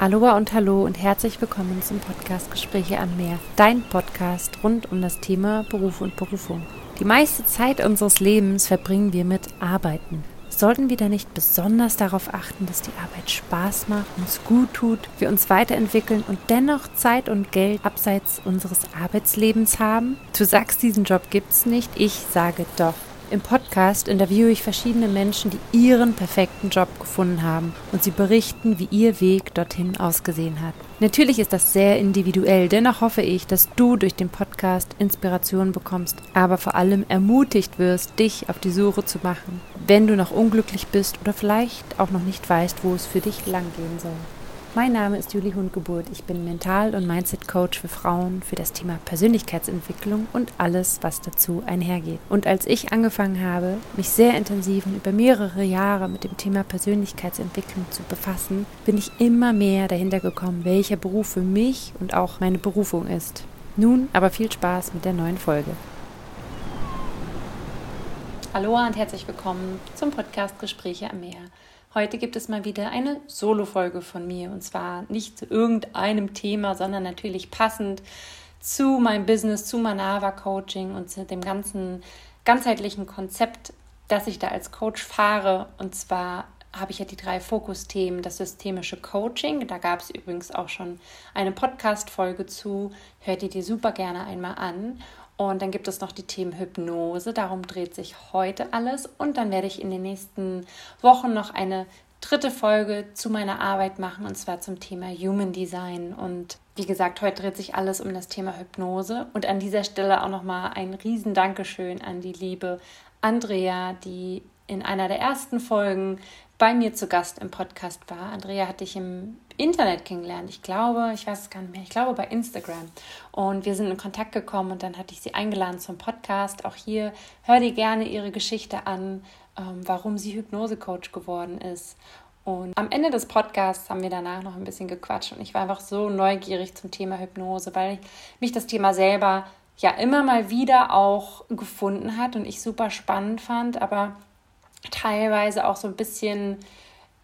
Aloha und Hallo und herzlich willkommen zum Podcast Gespräche am Meer, dein Podcast rund um das Thema Beruf und Berufung. Die meiste Zeit unseres Lebens verbringen wir mit Arbeiten. Sollten wir da nicht besonders darauf achten, dass die Arbeit Spaß macht, uns gut tut, wir uns weiterentwickeln und dennoch Zeit und Geld abseits unseres Arbeitslebens haben? Du sagst, diesen Job gibt's nicht, ich sage doch. Im Podcast interviewe ich verschiedene Menschen, die ihren perfekten Job gefunden haben und sie berichten, wie ihr Weg dorthin ausgesehen hat. Natürlich ist das sehr individuell, dennoch hoffe ich, dass du durch den Podcast Inspiration bekommst, aber vor allem ermutigt wirst, dich auf die Suche zu machen, wenn du noch unglücklich bist oder vielleicht auch noch nicht weißt, wo es für dich langgehen soll. Mein Name ist Julie Hundgeburt. Ich bin Mental- und Mindset-Coach für Frauen für das Thema Persönlichkeitsentwicklung und alles, was dazu einhergeht. Und als ich angefangen habe, mich sehr intensiv und über mehrere Jahre mit dem Thema Persönlichkeitsentwicklung zu befassen, bin ich immer mehr dahinter gekommen, welcher Beruf für mich und auch meine Berufung ist. Nun aber viel Spaß mit der neuen Folge. Hallo und herzlich willkommen zum Podcast Gespräche am Meer. Heute gibt es mal wieder eine Solo-Folge von mir und zwar nicht zu irgendeinem Thema, sondern natürlich passend zu meinem Business, zu Manava Coaching und zu dem ganzen ganzheitlichen Konzept, das ich da als Coach fahre. Und zwar habe ich ja die drei Fokusthemen, das systemische Coaching. Da gab es übrigens auch schon eine Podcast-Folge zu. Hört ihr die super gerne einmal an. Und dann gibt es noch die Themen Hypnose, darum dreht sich heute alles. Und dann werde ich in den nächsten Wochen noch eine dritte Folge zu meiner Arbeit machen, und zwar zum Thema Human Design. Und wie gesagt, heute dreht sich alles um das Thema Hypnose. Und an dieser Stelle auch nochmal ein riesen Dankeschön an die liebe Andrea, die in einer der ersten Folgen bei mir zu Gast im Podcast war. Andrea hatte ich im Internet kennengelernt. Ich glaube, ich weiß es gar nicht mehr, ich glaube bei Instagram. Und wir sind in Kontakt gekommen und dann hatte ich sie eingeladen zum Podcast. Auch hier hör dir gerne ihre Geschichte an, ähm, warum sie Hypnose-Coach geworden ist. Und am Ende des Podcasts haben wir danach noch ein bisschen gequatscht und ich war einfach so neugierig zum Thema Hypnose, weil mich das Thema selber ja immer mal wieder auch gefunden hat und ich super spannend fand, aber teilweise auch so ein bisschen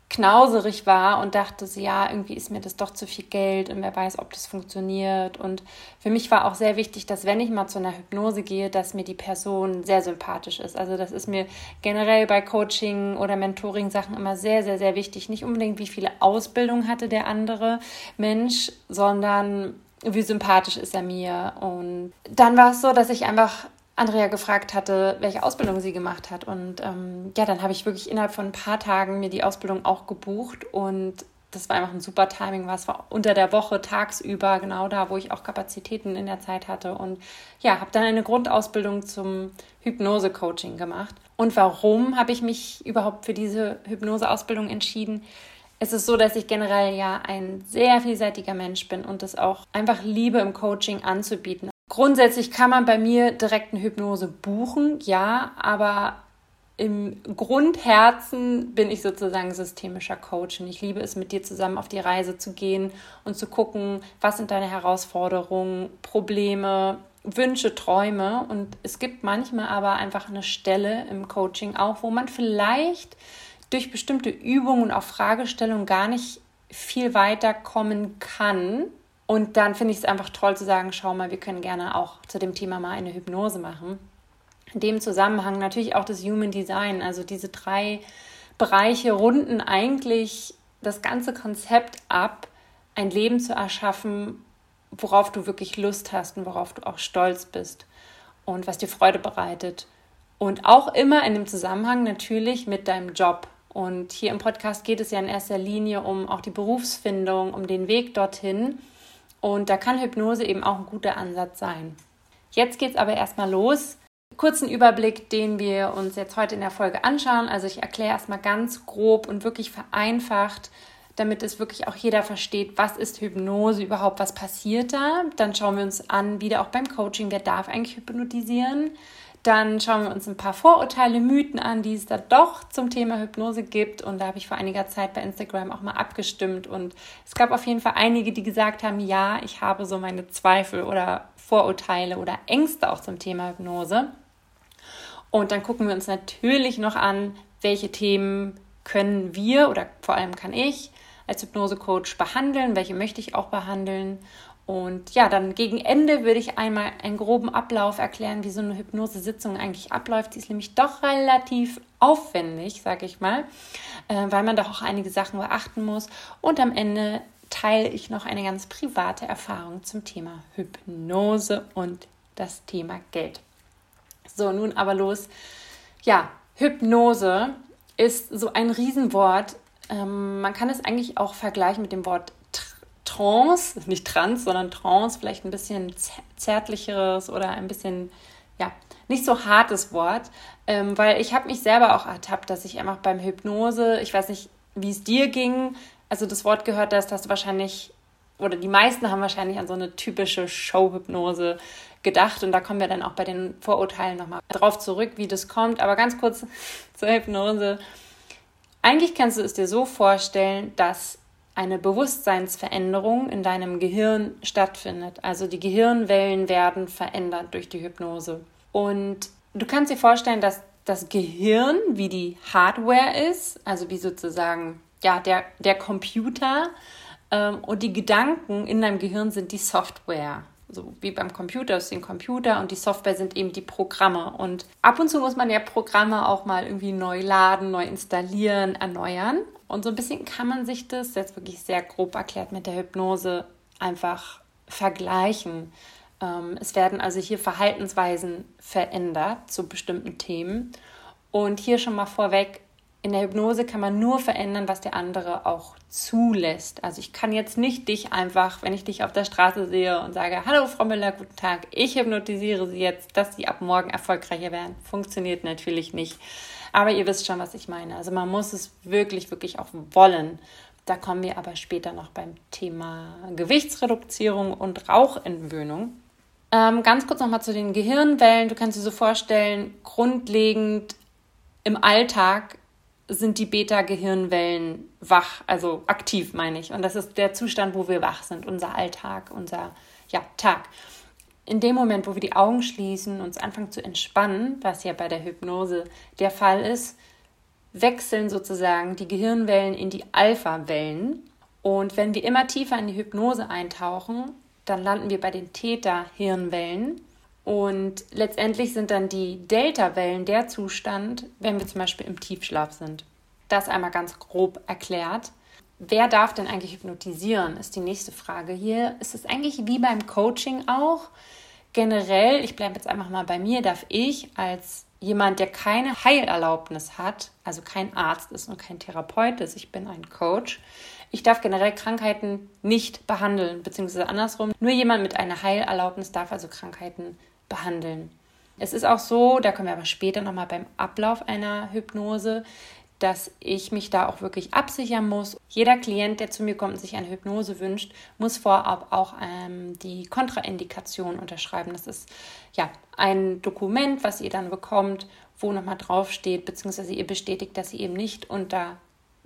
knauserig war und dachte so, ja, irgendwie ist mir das doch zu viel Geld und wer weiß, ob das funktioniert. Und für mich war auch sehr wichtig, dass wenn ich mal zu einer Hypnose gehe, dass mir die Person sehr sympathisch ist. Also das ist mir generell bei Coaching oder Mentoring-Sachen immer sehr, sehr, sehr wichtig. Nicht unbedingt, wie viele Ausbildung hatte der andere Mensch, sondern wie sympathisch ist er mir. Und dann war es so, dass ich einfach Andrea gefragt hatte, welche Ausbildung sie gemacht hat. Und ähm, ja, dann habe ich wirklich innerhalb von ein paar Tagen mir die Ausbildung auch gebucht und das war einfach ein super Timing, was war unter der Woche, tagsüber, genau da, wo ich auch Kapazitäten in der Zeit hatte. Und ja, habe dann eine Grundausbildung zum Hypnose-Coaching gemacht. Und warum habe ich mich überhaupt für diese Hypnose-Ausbildung entschieden? Es ist so, dass ich generell ja ein sehr vielseitiger Mensch bin und es auch einfach liebe, im Coaching anzubieten. Grundsätzlich kann man bei mir direkt eine Hypnose buchen, ja, aber im Grundherzen bin ich sozusagen systemischer Coach und ich liebe es, mit dir zusammen auf die Reise zu gehen und zu gucken, was sind deine Herausforderungen, Probleme, Wünsche, Träume. Und es gibt manchmal aber einfach eine Stelle im Coaching auch, wo man vielleicht durch bestimmte Übungen und auch Fragestellungen gar nicht viel weiterkommen kann, und dann finde ich es einfach toll zu sagen, schau mal, wir können gerne auch zu dem Thema mal eine Hypnose machen. In dem Zusammenhang natürlich auch das Human Design, also diese drei Bereiche runden eigentlich das ganze Konzept ab, ein Leben zu erschaffen, worauf du wirklich Lust hast und worauf du auch stolz bist und was dir Freude bereitet. Und auch immer in dem Zusammenhang natürlich mit deinem Job. Und hier im Podcast geht es ja in erster Linie um auch die Berufsfindung, um den Weg dorthin. Und da kann Hypnose eben auch ein guter Ansatz sein. Jetzt geht es aber erstmal los. Kurzen Überblick, den wir uns jetzt heute in der Folge anschauen. Also ich erkläre erstmal ganz grob und wirklich vereinfacht, damit es wirklich auch jeder versteht, was ist Hypnose überhaupt, was passiert da. Dann schauen wir uns an, wieder auch beim Coaching, wer darf eigentlich hypnotisieren. Dann schauen wir uns ein paar Vorurteile, Mythen an, die es da doch zum Thema Hypnose gibt. Und da habe ich vor einiger Zeit bei Instagram auch mal abgestimmt. Und es gab auf jeden Fall einige, die gesagt haben, ja, ich habe so meine Zweifel oder Vorurteile oder Ängste auch zum Thema Hypnose. Und dann gucken wir uns natürlich noch an, welche Themen können wir oder vor allem kann ich als Hypnosecoach behandeln, welche möchte ich auch behandeln. Und ja, dann gegen Ende würde ich einmal einen groben Ablauf erklären, wie so eine Hypnosesitzung eigentlich abläuft. Die ist nämlich doch relativ aufwendig, sage ich mal, äh, weil man doch auch einige Sachen beachten muss. Und am Ende teile ich noch eine ganz private Erfahrung zum Thema Hypnose und das Thema Geld. So, nun aber los. Ja, Hypnose ist so ein Riesenwort. Ähm, man kann es eigentlich auch vergleichen mit dem Wort Trance, nicht Trans, sondern Trance, vielleicht ein bisschen zärtlicheres oder ein bisschen, ja, nicht so hartes Wort, ähm, weil ich habe mich selber auch ertappt, dass ich einfach beim Hypnose, ich weiß nicht, wie es dir ging, also das Wort gehört hast, dass du wahrscheinlich, oder die meisten haben wahrscheinlich an so eine typische Showhypnose gedacht und da kommen wir dann auch bei den Vorurteilen nochmal drauf zurück, wie das kommt, aber ganz kurz zur Hypnose. Eigentlich kannst du es dir so vorstellen, dass eine Bewusstseinsveränderung in deinem Gehirn stattfindet. Also die Gehirnwellen werden verändert durch die Hypnose. Und du kannst dir vorstellen, dass das Gehirn wie die Hardware ist, also wie sozusagen ja, der, der Computer ähm, und die Gedanken in deinem Gehirn sind die Software. So wie beim Computer ist den Computer und die Software sind eben die Programme. Und ab und zu muss man ja Programme auch mal irgendwie neu laden, neu installieren, erneuern. Und so ein bisschen kann man sich das, jetzt wirklich sehr grob erklärt, mit der Hypnose einfach vergleichen. Ähm, es werden also hier Verhaltensweisen verändert zu bestimmten Themen. Und hier schon mal vorweg, in der Hypnose kann man nur verändern, was der andere auch zulässt. Also ich kann jetzt nicht dich einfach, wenn ich dich auf der Straße sehe und sage, hallo Frau Müller, guten Tag, ich hypnotisiere Sie jetzt, dass Sie ab morgen erfolgreicher werden. Funktioniert natürlich nicht. Aber ihr wisst schon, was ich meine. Also man muss es wirklich, wirklich auch wollen. Da kommen wir aber später noch beim Thema Gewichtsreduzierung und Rauchentwöhnung. Ähm, ganz kurz nochmal zu den Gehirnwellen. Du kannst dir so vorstellen, grundlegend im Alltag sind die Beta-Gehirnwellen wach, also aktiv meine ich. Und das ist der Zustand, wo wir wach sind, unser Alltag, unser ja, Tag. In dem Moment, wo wir die Augen schließen, uns anfangen zu entspannen, was ja bei der Hypnose der Fall ist, wechseln sozusagen die Gehirnwellen in die Alpha-Wellen. Und wenn wir immer tiefer in die Hypnose eintauchen, dann landen wir bei den Theta-Hirnwellen. Und letztendlich sind dann die Delta-Wellen der Zustand, wenn wir zum Beispiel im Tiefschlaf sind. Das einmal ganz grob erklärt. Wer darf denn eigentlich hypnotisieren, ist die nächste Frage. Hier ist es eigentlich wie beim Coaching auch. Generell, ich bleibe jetzt einfach mal bei mir, darf ich als jemand, der keine Heilerlaubnis hat, also kein Arzt ist und kein Therapeut ist, ich bin ein Coach, ich darf generell Krankheiten nicht behandeln, beziehungsweise andersrum. Nur jemand mit einer Heilerlaubnis darf also Krankheiten behandeln. Es ist auch so, da kommen wir aber später nochmal beim Ablauf einer Hypnose, dass ich mich da auch wirklich absichern muss. Jeder Klient, der zu mir kommt und sich eine Hypnose wünscht, muss vorab auch ähm, die Kontraindikation unterschreiben. Das ist ja ein Dokument, was ihr dann bekommt, wo nochmal draufsteht, beziehungsweise ihr bestätigt, dass sie eben nicht unter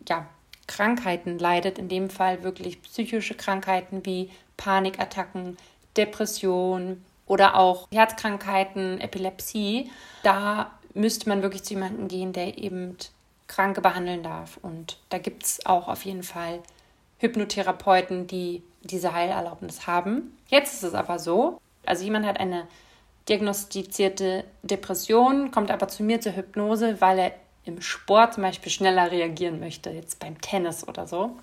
ja, Krankheiten leidet, in dem Fall wirklich psychische Krankheiten wie Panikattacken, Depression, oder auch Herzkrankheiten, Epilepsie, da müsste man wirklich zu jemandem gehen, der eben Kranke behandeln darf. Und da gibt es auch auf jeden Fall Hypnotherapeuten, die diese Heilerlaubnis haben. Jetzt ist es aber so, also jemand hat eine diagnostizierte Depression, kommt aber zu mir zur Hypnose, weil er im Sport zum Beispiel schneller reagieren möchte, jetzt beim Tennis oder so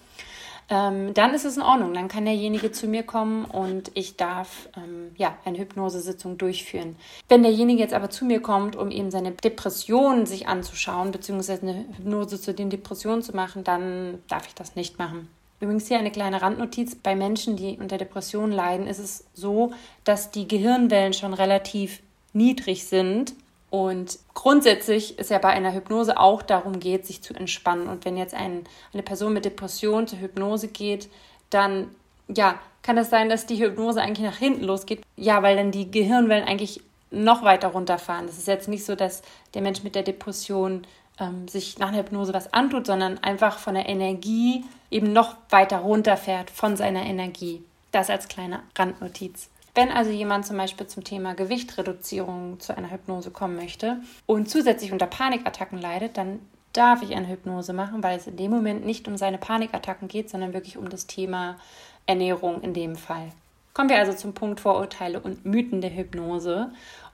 ähm, dann ist es in Ordnung. Dann kann derjenige zu mir kommen und ich darf ähm, ja eine Hypnosesitzung durchführen. Wenn derjenige jetzt aber zu mir kommt, um eben seine Depression sich anzuschauen, beziehungsweise eine Hypnose zu den Depressionen zu machen, dann darf ich das nicht machen. Übrigens hier eine kleine Randnotiz. Bei Menschen, die unter Depressionen leiden, ist es so, dass die Gehirnwellen schon relativ niedrig sind und grundsätzlich ist ja bei einer Hypnose auch darum geht, sich zu entspannen. Und wenn jetzt ein, eine Person mit Depression zur Hypnose geht, dann ja, kann es sein, dass die Hypnose eigentlich nach hinten losgeht. Ja, weil dann die Gehirnwellen eigentlich noch weiter runterfahren. Es ist jetzt nicht so, dass der Mensch mit der Depression ähm, sich nach einer Hypnose was antut, sondern einfach von der Energie eben noch weiter runterfährt von seiner Energie. Das als kleine Randnotiz. Wenn also jemand zum Beispiel zum Thema Gewichtreduzierung zu einer Hypnose kommen möchte und zusätzlich unter Panikattacken leidet, dann darf ich eine Hypnose machen, weil es in dem Moment nicht um seine Panikattacken geht, sondern wirklich um das Thema Ernährung in dem Fall. Kommen wir also zum Punkt Vorurteile und Mythen der Hypnose.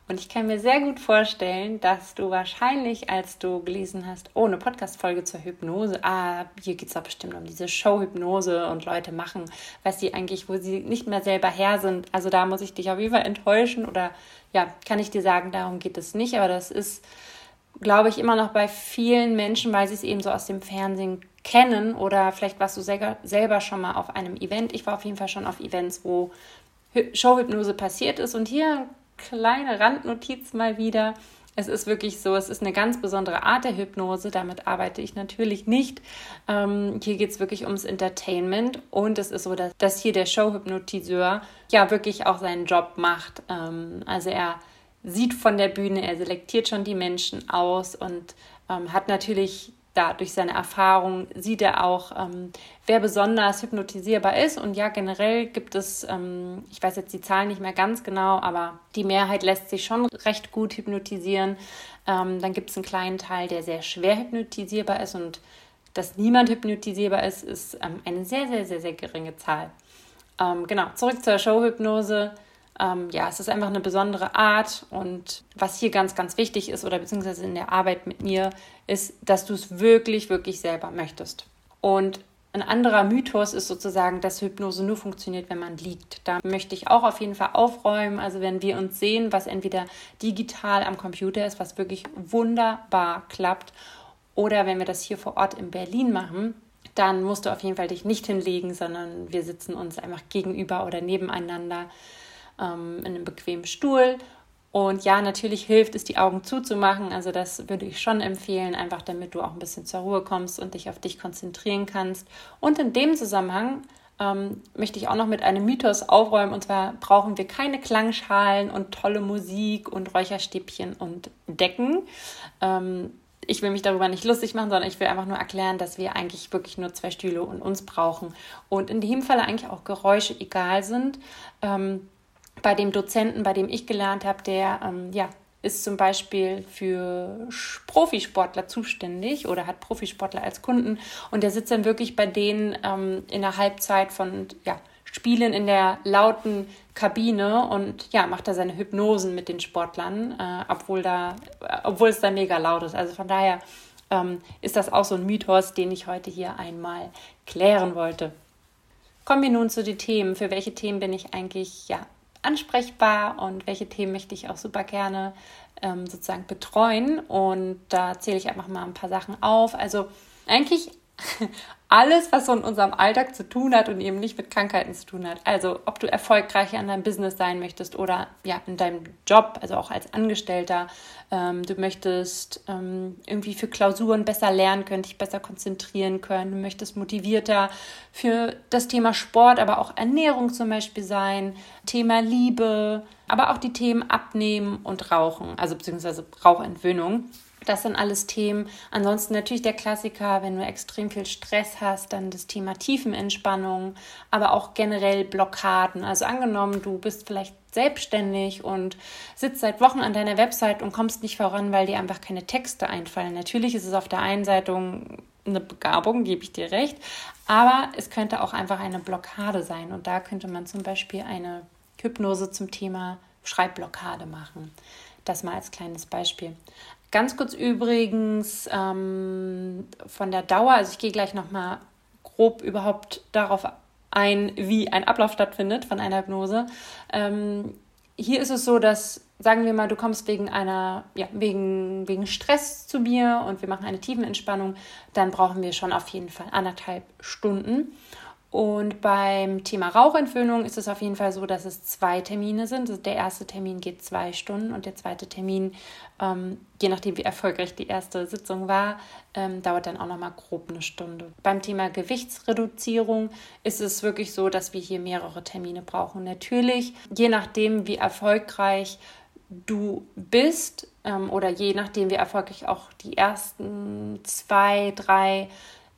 Und ich kann mir sehr gut vorstellen, dass du wahrscheinlich, als du gelesen hast, oh, eine Podcast-Folge zur Hypnose, ah, hier geht es doch bestimmt um diese Show-Hypnose und Leute machen, was sie eigentlich, wo sie nicht mehr selber her sind. Also da muss ich dich auf jeden Fall enttäuschen oder ja, kann ich dir sagen, darum geht es nicht. Aber das ist, glaube ich, immer noch bei vielen Menschen, weil sie es eben so aus dem Fernsehen kennen oder vielleicht warst du selber schon mal auf einem Event. Ich war auf jeden Fall schon auf Events, wo Showhypnose passiert ist. Und hier kleine Randnotiz mal wieder. Es ist wirklich so, es ist eine ganz besondere Art der Hypnose. Damit arbeite ich natürlich nicht. Ähm, hier geht es wirklich ums Entertainment und es ist so, dass, dass hier der Showhypnotiseur ja wirklich auch seinen Job macht. Ähm, also er sieht von der Bühne, er selektiert schon die Menschen aus und ähm, hat natürlich da durch seine Erfahrung sieht er auch, ähm, wer besonders hypnotisierbar ist. Und ja, generell gibt es, ähm, ich weiß jetzt die Zahlen nicht mehr ganz genau, aber die Mehrheit lässt sich schon recht gut hypnotisieren. Ähm, dann gibt es einen kleinen Teil, der sehr schwer hypnotisierbar ist und dass niemand hypnotisierbar ist, ist ähm, eine sehr, sehr, sehr, sehr geringe Zahl. Ähm, genau, zurück zur Showhypnose. Ähm, ja, es ist einfach eine besondere Art und was hier ganz, ganz wichtig ist oder beziehungsweise in der Arbeit mit mir, ist, dass du es wirklich, wirklich selber möchtest. Und ein anderer Mythos ist sozusagen, dass Hypnose nur funktioniert, wenn man liegt. Da möchte ich auch auf jeden Fall aufräumen. Also wenn wir uns sehen, was entweder digital am Computer ist, was wirklich wunderbar klappt, oder wenn wir das hier vor Ort in Berlin machen, dann musst du auf jeden Fall dich nicht hinlegen, sondern wir sitzen uns einfach gegenüber oder nebeneinander ähm, in einem bequemen Stuhl. Und ja, natürlich hilft es, die Augen zuzumachen. Also das würde ich schon empfehlen, einfach damit du auch ein bisschen zur Ruhe kommst und dich auf dich konzentrieren kannst. Und in dem Zusammenhang ähm, möchte ich auch noch mit einem Mythos aufräumen. Und zwar brauchen wir keine Klangschalen und tolle Musik und Räucherstäbchen und Decken. Ähm, ich will mich darüber nicht lustig machen, sondern ich will einfach nur erklären, dass wir eigentlich wirklich nur zwei Stühle und uns brauchen. Und in dem Falle eigentlich auch Geräusche egal sind. Ähm, bei dem Dozenten, bei dem ich gelernt habe, der ähm, ja, ist zum Beispiel für Profisportler zuständig oder hat Profisportler als Kunden und der sitzt dann wirklich bei denen ähm, in der Halbzeit von ja, Spielen in der lauten Kabine und ja, macht da seine Hypnosen mit den Sportlern, äh, obwohl, da, äh, obwohl es da mega laut ist. Also von daher ähm, ist das auch so ein Mythos, den ich heute hier einmal klären wollte. Kommen wir nun zu den Themen. Für welche Themen bin ich eigentlich ja, ansprechbar und welche Themen möchte ich auch super gerne ähm, sozusagen betreuen. Und da zähle ich einfach mal ein paar Sachen auf. Also eigentlich alles, was so in unserem Alltag zu tun hat und eben nicht mit Krankheiten zu tun hat. Also ob du erfolgreicher in deinem Business sein möchtest oder ja in deinem Job, also auch als Angestellter, ähm, du möchtest ähm, irgendwie für Klausuren besser lernen können, dich besser konzentrieren können, du möchtest motivierter für das Thema Sport, aber auch Ernährung zum Beispiel sein, Thema Liebe, aber auch die Themen Abnehmen und Rauchen, also beziehungsweise Rauchentwöhnung. Das sind alles Themen. Ansonsten natürlich der Klassiker, wenn du extrem viel Stress hast, dann das Thema Tiefenentspannung, aber auch generell Blockaden. Also angenommen, du bist vielleicht selbstständig und sitzt seit Wochen an deiner Website und kommst nicht voran, weil dir einfach keine Texte einfallen. Natürlich ist es auf der einen Seite eine Begabung, gebe ich dir recht, aber es könnte auch einfach eine Blockade sein. Und da könnte man zum Beispiel eine Hypnose zum Thema Schreibblockade machen. Das mal als kleines Beispiel. Ganz kurz übrigens ähm, von der Dauer, also ich gehe gleich nochmal grob überhaupt darauf ein, wie ein Ablauf stattfindet von einer Hypnose. Ähm, hier ist es so, dass, sagen wir mal, du kommst wegen einer, ja, wegen, wegen Stress zu mir und wir machen eine Tiefenentspannung, dann brauchen wir schon auf jeden Fall anderthalb Stunden. Und beim Thema Rauchentwöhnung ist es auf jeden Fall so, dass es zwei Termine sind. Also der erste Termin geht zwei Stunden und der zweite Termin, ähm, je nachdem wie erfolgreich die erste Sitzung war, ähm, dauert dann auch nochmal grob eine Stunde. Beim Thema Gewichtsreduzierung ist es wirklich so, dass wir hier mehrere Termine brauchen. Natürlich, je nachdem wie erfolgreich du bist ähm, oder je nachdem wie erfolgreich auch die ersten zwei, drei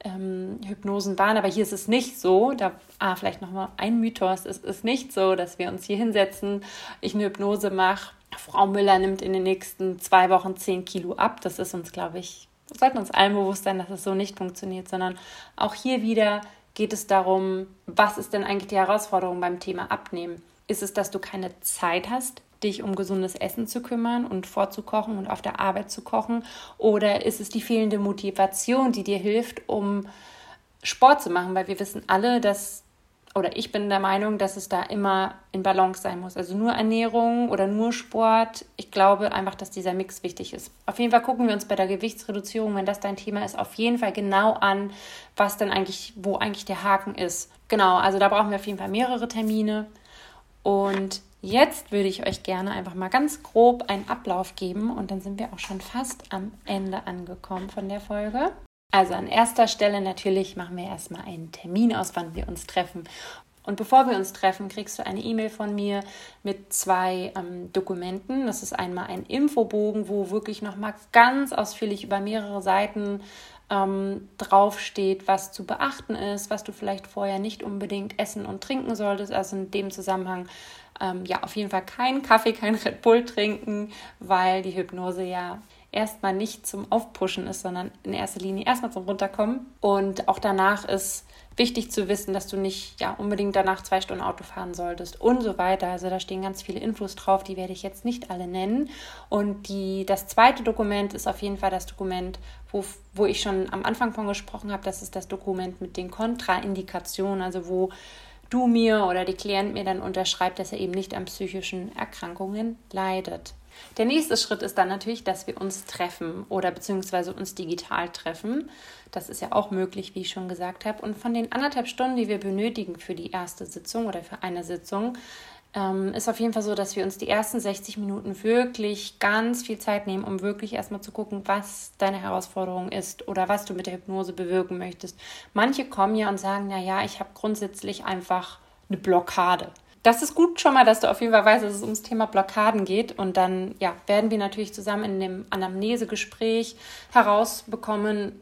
ähm, Hypnosen waren, aber hier ist es nicht so. Da ah, vielleicht noch mal ein Mythos: Es ist nicht so, dass wir uns hier hinsetzen, ich eine Hypnose mache. Frau Müller nimmt in den nächsten zwei Wochen zehn Kilo ab. Das ist uns, glaube ich, sollten uns allen bewusst sein, dass es so nicht funktioniert, sondern auch hier wieder geht es darum, was ist denn eigentlich die Herausforderung beim Thema Abnehmen? Ist es, dass du keine Zeit hast, dich um gesundes Essen zu kümmern und vorzukochen und auf der Arbeit zu kochen? Oder ist es die fehlende Motivation, die dir hilft, um Sport zu machen? Weil wir wissen alle, dass oder ich bin der Meinung, dass es da immer in Balance sein muss. Also nur Ernährung oder nur Sport. Ich glaube einfach, dass dieser Mix wichtig ist. Auf jeden Fall gucken wir uns bei der Gewichtsreduzierung, wenn das dein Thema ist, auf jeden Fall genau an, was denn eigentlich, wo eigentlich der Haken ist. Genau, also da brauchen wir auf jeden Fall mehrere Termine. Und jetzt würde ich euch gerne einfach mal ganz grob einen Ablauf geben und dann sind wir auch schon fast am Ende angekommen von der Folge. Also an erster Stelle natürlich machen wir erstmal einen Termin aus, wann wir uns treffen. Und bevor wir uns treffen, kriegst du eine E-Mail von mir mit zwei ähm, Dokumenten. Das ist einmal ein Infobogen, wo wirklich nochmal ganz ausführlich über mehrere Seiten ähm, draufsteht, was zu beachten ist, was du vielleicht vorher nicht unbedingt essen und trinken solltest. Also in dem Zusammenhang ähm, ja auf jeden Fall keinen Kaffee, kein Red Bull trinken, weil die Hypnose ja erstmal nicht zum Aufpushen ist, sondern in erster Linie erstmal zum Runterkommen. Und auch danach ist wichtig zu wissen, dass du nicht ja unbedingt danach zwei Stunden Auto fahren solltest und so weiter. Also da stehen ganz viele Infos drauf, die werde ich jetzt nicht alle nennen. Und die, das zweite Dokument ist auf jeden Fall das Dokument, wo, wo ich schon am Anfang von gesprochen habe. Das ist das Dokument mit den Kontraindikationen, also wo du mir oder die Klient mir dann unterschreibt, dass er eben nicht an psychischen Erkrankungen leidet. Der nächste Schritt ist dann natürlich, dass wir uns treffen oder beziehungsweise uns digital treffen. Das ist ja auch möglich, wie ich schon gesagt habe. Und von den anderthalb Stunden, die wir benötigen für die erste Sitzung oder für eine Sitzung, ähm, ist auf jeden Fall so, dass wir uns die ersten 60 Minuten wirklich ganz viel Zeit nehmen, um wirklich erstmal zu gucken, was deine Herausforderung ist oder was du mit der Hypnose bewirken möchtest. Manche kommen ja und sagen, naja, ich habe grundsätzlich einfach eine Blockade das ist gut schon mal, dass du auf jeden Fall weißt, dass es ums Thema Blockaden geht. Und dann ja, werden wir natürlich zusammen in dem Anamnesegespräch herausbekommen,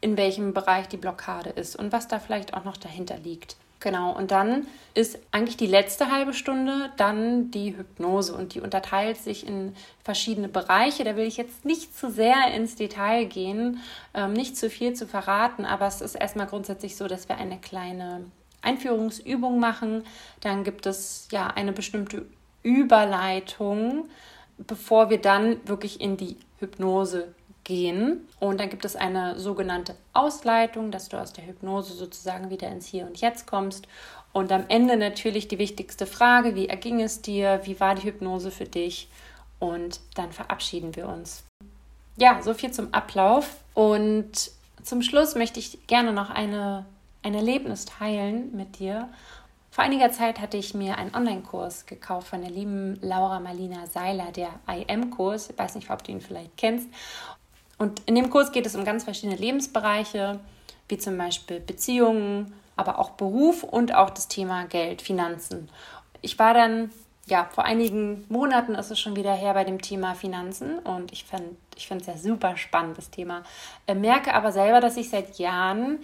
in welchem Bereich die Blockade ist und was da vielleicht auch noch dahinter liegt. Genau, und dann ist eigentlich die letzte halbe Stunde dann die Hypnose und die unterteilt sich in verschiedene Bereiche. Da will ich jetzt nicht zu sehr ins Detail gehen, ähm, nicht zu viel zu verraten, aber es ist erstmal grundsätzlich so, dass wir eine kleine Einführungsübung machen. Dann gibt es ja eine bestimmte Überleitung, bevor wir dann wirklich in die Hypnose gehen. Und dann gibt es eine sogenannte Ausleitung, dass du aus der Hypnose sozusagen wieder ins Hier und Jetzt kommst. Und am Ende natürlich die wichtigste Frage, wie erging es dir? Wie war die Hypnose für dich? Und dann verabschieden wir uns. Ja, so viel zum Ablauf. Und zum Schluss möchte ich gerne noch eine ein Erlebnis teilen mit dir. Vor einiger Zeit hatte ich mir einen Online-Kurs gekauft von der lieben Laura Marlina Seiler, der IM-Kurs. Ich weiß nicht, ob du ihn vielleicht kennst. Und in dem Kurs geht es um ganz verschiedene Lebensbereiche, wie zum Beispiel Beziehungen, aber auch Beruf und auch das Thema Geld, Finanzen. Ich war dann, ja, vor einigen Monaten ist es schon wieder her bei dem Thema Finanzen und ich finde ich es ja super spannend, das Thema. Äh, merke aber selber, dass ich seit Jahren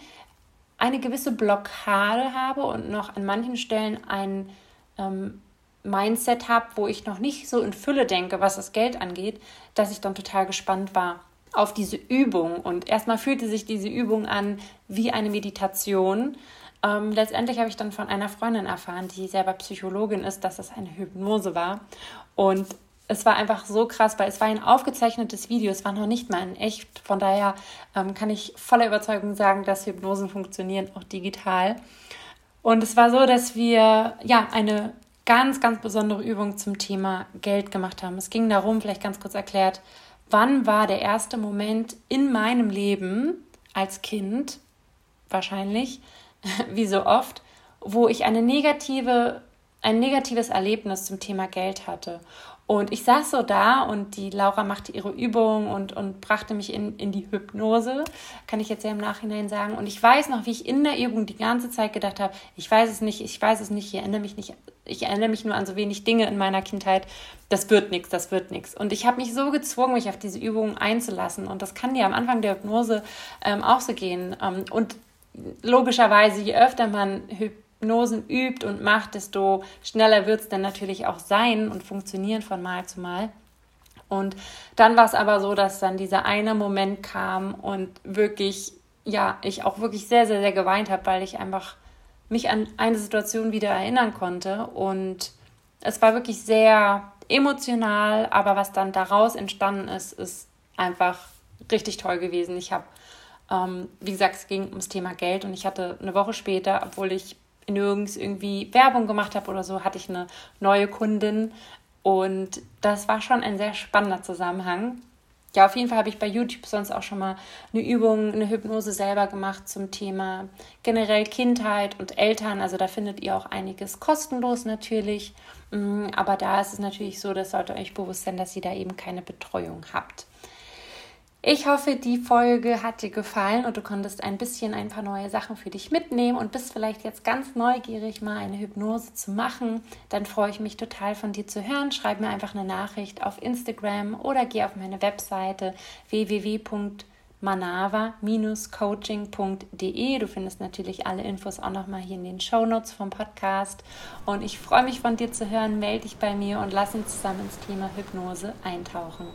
eine gewisse Blockade habe und noch an manchen Stellen ein ähm, Mindset habe, wo ich noch nicht so in Fülle denke, was das Geld angeht, dass ich dann total gespannt war auf diese Übung. Und erstmal fühlte sich diese Übung an wie eine Meditation. Ähm, letztendlich habe ich dann von einer Freundin erfahren, die selber Psychologin ist, dass es eine Hypnose war. Und es war einfach so krass, weil es war ein aufgezeichnetes Video, es war noch nicht mal in echt. Von daher ähm, kann ich voller Überzeugung sagen, dass Hypnosen funktionieren, auch digital. Und es war so, dass wir ja eine ganz, ganz besondere Übung zum Thema Geld gemacht haben. Es ging darum, vielleicht ganz kurz erklärt, wann war der erste Moment in meinem Leben als Kind, wahrscheinlich, wie so oft, wo ich eine negative, ein negatives Erlebnis zum Thema Geld hatte. Und ich saß so da und die Laura machte ihre Übung und, und brachte mich in, in die Hypnose, kann ich jetzt ja im Nachhinein sagen. Und ich weiß noch, wie ich in der Übung die ganze Zeit gedacht habe, ich weiß es nicht, ich weiß es nicht, ich erinnere mich nicht, ich erinnere mich nur an so wenig Dinge in meiner Kindheit. Das wird nichts, das wird nichts. Und ich habe mich so gezwungen, mich auf diese Übung einzulassen. Und das kann dir am Anfang der Hypnose ähm, auch so gehen. Ähm, und logischerweise, je öfter man Hypnose Hypnosen übt und macht, desto schneller wird es dann natürlich auch sein und funktionieren von Mal zu Mal. Und dann war es aber so, dass dann dieser eine Moment kam und wirklich, ja, ich auch wirklich sehr, sehr, sehr geweint habe, weil ich einfach mich an eine Situation wieder erinnern konnte. Und es war wirklich sehr emotional, aber was dann daraus entstanden ist, ist einfach richtig toll gewesen. Ich habe, ähm, wie gesagt, es ging ums Thema Geld und ich hatte eine Woche später, obwohl ich nirgends irgendwie Werbung gemacht habe oder so, hatte ich eine neue Kundin und das war schon ein sehr spannender Zusammenhang. Ja, auf jeden Fall habe ich bei YouTube sonst auch schon mal eine Übung, eine Hypnose selber gemacht zum Thema generell Kindheit und Eltern. Also da findet ihr auch einiges kostenlos natürlich. Mm, aber da ist es natürlich so, das sollte euch bewusst sein, dass ihr da eben keine Betreuung habt. Ich hoffe, die Folge hat dir gefallen und du konntest ein bisschen ein paar neue Sachen für dich mitnehmen und bist vielleicht jetzt ganz neugierig, mal eine Hypnose zu machen. Dann freue ich mich total von dir zu hören. Schreib mir einfach eine Nachricht auf Instagram oder geh auf meine Webseite www.manava-coaching.de. Du findest natürlich alle Infos auch nochmal hier in den Show Notes vom Podcast. Und ich freue mich von dir zu hören. Melde dich bei mir und lass uns zusammen ins Thema Hypnose eintauchen.